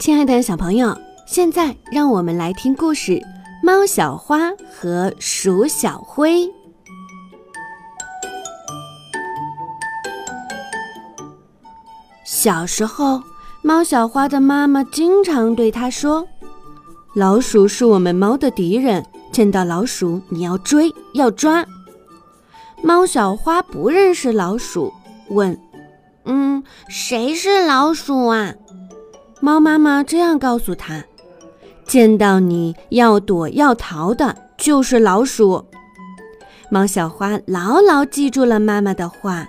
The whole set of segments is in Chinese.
亲爱的小朋友，现在让我们来听故事《猫小花和鼠小灰》。小时候，猫小花的妈妈经常对它说：“老鼠是我们猫的敌人，见到老鼠你要追要抓。”猫小花不认识老鼠，问：“嗯，谁是老鼠啊？”猫妈妈这样告诉他：“见到你要躲要逃的，就是老鼠。”猫小花牢牢记住了妈妈的话。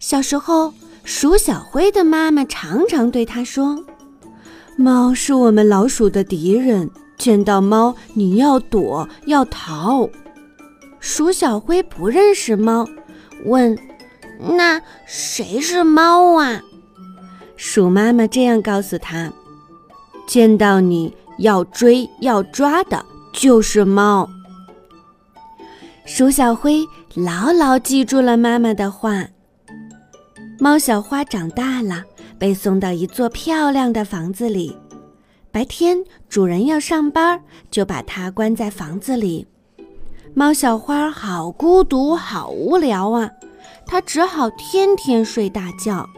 小时候，鼠小灰的妈妈常常对他说：“猫是我们老鼠的敌人，见到猫你要躲要逃。”鼠小灰不认识猫，问：“那谁是猫啊？”鼠妈妈这样告诉他：“见到你要追要抓的，就是猫。”鼠小灰牢牢记住了妈妈的话。猫小花长大了，被送到一座漂亮的房子里。白天主人要上班，就把它关在房子里。猫小花好孤独，好无聊啊！它只好天天睡大觉。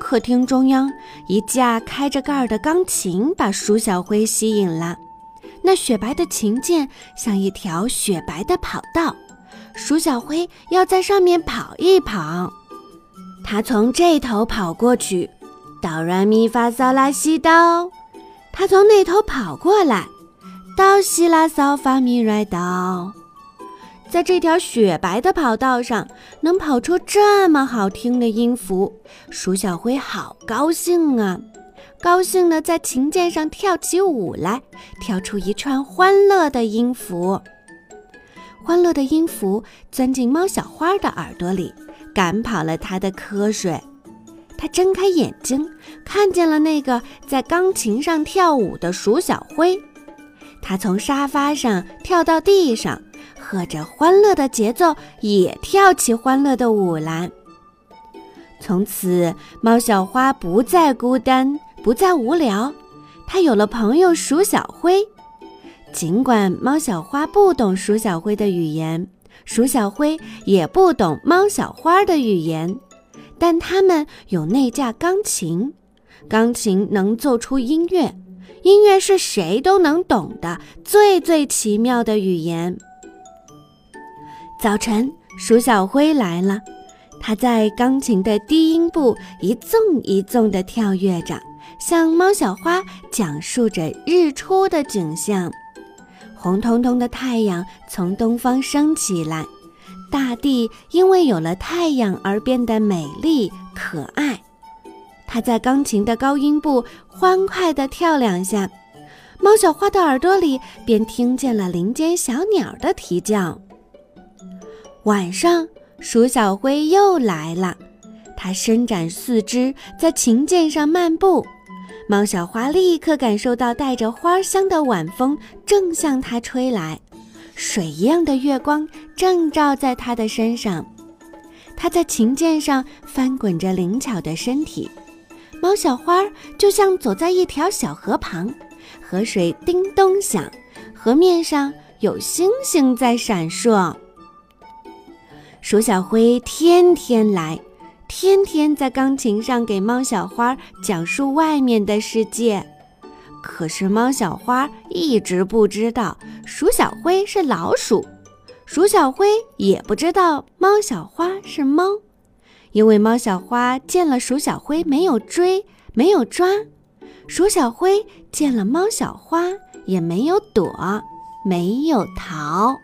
客厅中央，一架开着盖儿的钢琴把鼠小灰吸引了。那雪白的琴键像一条雪白的跑道，鼠小灰要在上面跑一跑。它从这头跑过去，哆来咪发嗦拉西哆；它从那头跑过来，哆西拉嗦发咪来哆。在这条雪白的跑道上，能跑出这么好听的音符，鼠小灰好高兴啊！高兴地在琴键上跳起舞来，跳出一串欢乐的音符。欢乐的音符钻进猫小花的耳朵里，赶跑了它的瞌睡。它睁开眼睛，看见了那个在钢琴上跳舞的鼠小灰。它从沙发上跳到地上。和着欢乐的节奏，也跳起欢乐的舞来。从此，猫小花不再孤单，不再无聊，它有了朋友鼠小灰。尽管猫小花不懂鼠小灰的语言，鼠小灰也不懂猫小花的语言，但他们有那架钢琴，钢琴能奏出音乐，音乐是谁都能懂的最最奇妙的语言。早晨，鼠小灰来了。它在钢琴的低音部一纵一纵地跳跃着，向猫小花讲述着日出的景象。红彤彤的太阳从东方升起来，大地因为有了太阳而变得美丽可爱。它在钢琴的高音部欢快地跳两下，猫小花的耳朵里便听见了林间小鸟的啼叫。晚上，鼠小灰又来了。它伸展四肢，在琴键上漫步。猫小花立刻感受到带着花香的晚风正向它吹来，水一样的月光正照在它的身上。它在琴键上翻滚着灵巧的身体。猫小花就像走在一条小河旁，河水叮咚响，河面上有星星在闪烁。鼠小灰天天来，天天在钢琴上给猫小花讲述外面的世界。可是猫小花一直不知道鼠小灰是老鼠，鼠小灰也不知道猫小花是猫，因为猫小花见了鼠小灰没有追，没有抓；鼠小灰见了猫小花也没有躲，没有逃。